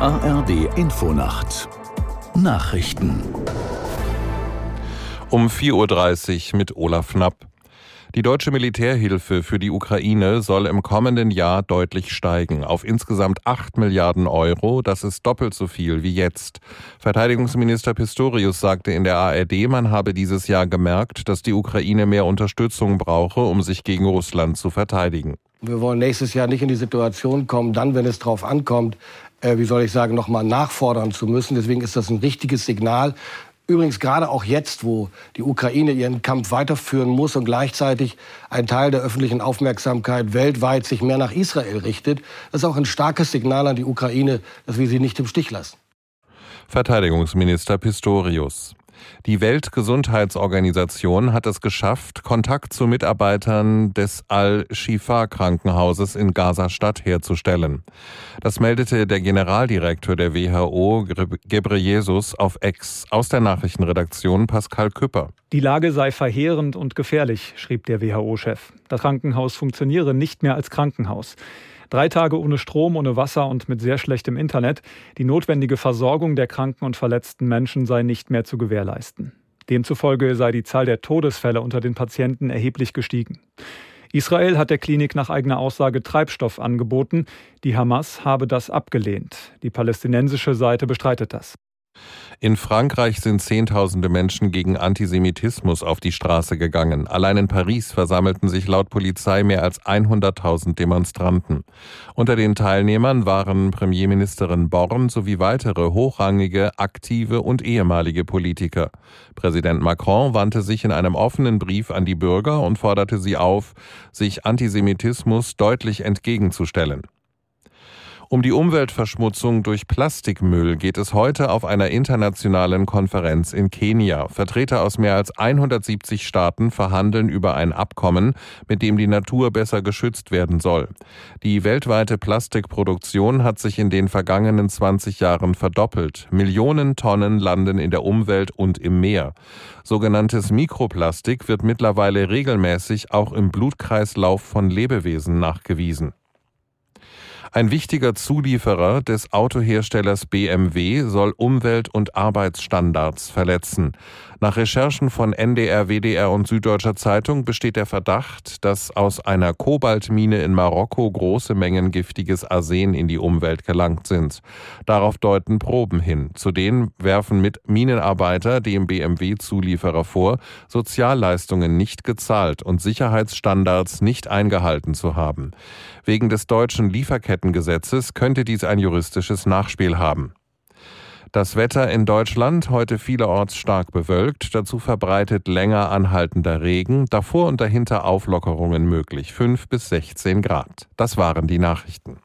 ARD Infonacht Nachrichten um 4.30 Uhr mit Olaf Knapp. Die deutsche Militärhilfe für die Ukraine soll im kommenden Jahr deutlich steigen auf insgesamt 8 Milliarden Euro. Das ist doppelt so viel wie jetzt. Verteidigungsminister Pistorius sagte in der ARD, man habe dieses Jahr gemerkt, dass die Ukraine mehr Unterstützung brauche, um sich gegen Russland zu verteidigen. Wir wollen nächstes Jahr nicht in die Situation kommen, dann, wenn es darauf ankommt, äh, wie soll ich sagen, nochmal nachfordern zu müssen. Deswegen ist das ein richtiges Signal Übrigens gerade auch jetzt, wo die Ukraine ihren Kampf weiterführen muss und gleichzeitig ein Teil der öffentlichen Aufmerksamkeit weltweit sich mehr nach Israel richtet, das ist auch ein starkes Signal an die Ukraine, dass wir sie nicht im Stich lassen. Verteidigungsminister Pistorius. Die Weltgesundheitsorganisation hat es geschafft, Kontakt zu Mitarbeitern des Al-Shifa-Krankenhauses in Gaza-Stadt herzustellen. Das meldete der Generaldirektor der WHO, Gebreyesus, auf Ex aus der Nachrichtenredaktion Pascal Küpper. Die Lage sei verheerend und gefährlich, schrieb der WHO-Chef. Das Krankenhaus funktioniere nicht mehr als Krankenhaus. Drei Tage ohne Strom, ohne Wasser und mit sehr schlechtem Internet. Die notwendige Versorgung der kranken und verletzten Menschen sei nicht mehr zu gewährleisten. Demzufolge sei die Zahl der Todesfälle unter den Patienten erheblich gestiegen. Israel hat der Klinik nach eigener Aussage Treibstoff angeboten. Die Hamas habe das abgelehnt. Die palästinensische Seite bestreitet das. In Frankreich sind Zehntausende Menschen gegen Antisemitismus auf die Straße gegangen. Allein in Paris versammelten sich laut Polizei mehr als 100.000 Demonstranten. Unter den Teilnehmern waren Premierministerin Born sowie weitere hochrangige, aktive und ehemalige Politiker. Präsident Macron wandte sich in einem offenen Brief an die Bürger und forderte sie auf, sich Antisemitismus deutlich entgegenzustellen. Um die Umweltverschmutzung durch Plastikmüll geht es heute auf einer internationalen Konferenz in Kenia. Vertreter aus mehr als 170 Staaten verhandeln über ein Abkommen, mit dem die Natur besser geschützt werden soll. Die weltweite Plastikproduktion hat sich in den vergangenen 20 Jahren verdoppelt. Millionen Tonnen landen in der Umwelt und im Meer. Sogenanntes Mikroplastik wird mittlerweile regelmäßig auch im Blutkreislauf von Lebewesen nachgewiesen. Ein wichtiger Zulieferer des Autoherstellers BMW soll Umwelt- und Arbeitsstandards verletzen. Nach Recherchen von NDR, WDR und Süddeutscher Zeitung besteht der Verdacht, dass aus einer Kobaltmine in Marokko große Mengen giftiges Arsen in die Umwelt gelangt sind. Darauf deuten Proben hin. Zudem werfen mit Minenarbeiter dem BMW-Zulieferer vor, Sozialleistungen nicht gezahlt und Sicherheitsstandards nicht eingehalten zu haben. Wegen des deutschen Lieferkettengesetzes könnte dies ein juristisches Nachspiel haben. Das Wetter in Deutschland heute vielerorts stark bewölkt, dazu verbreitet länger anhaltender Regen, davor und dahinter Auflockerungen möglich, 5 bis 16 Grad. Das waren die Nachrichten.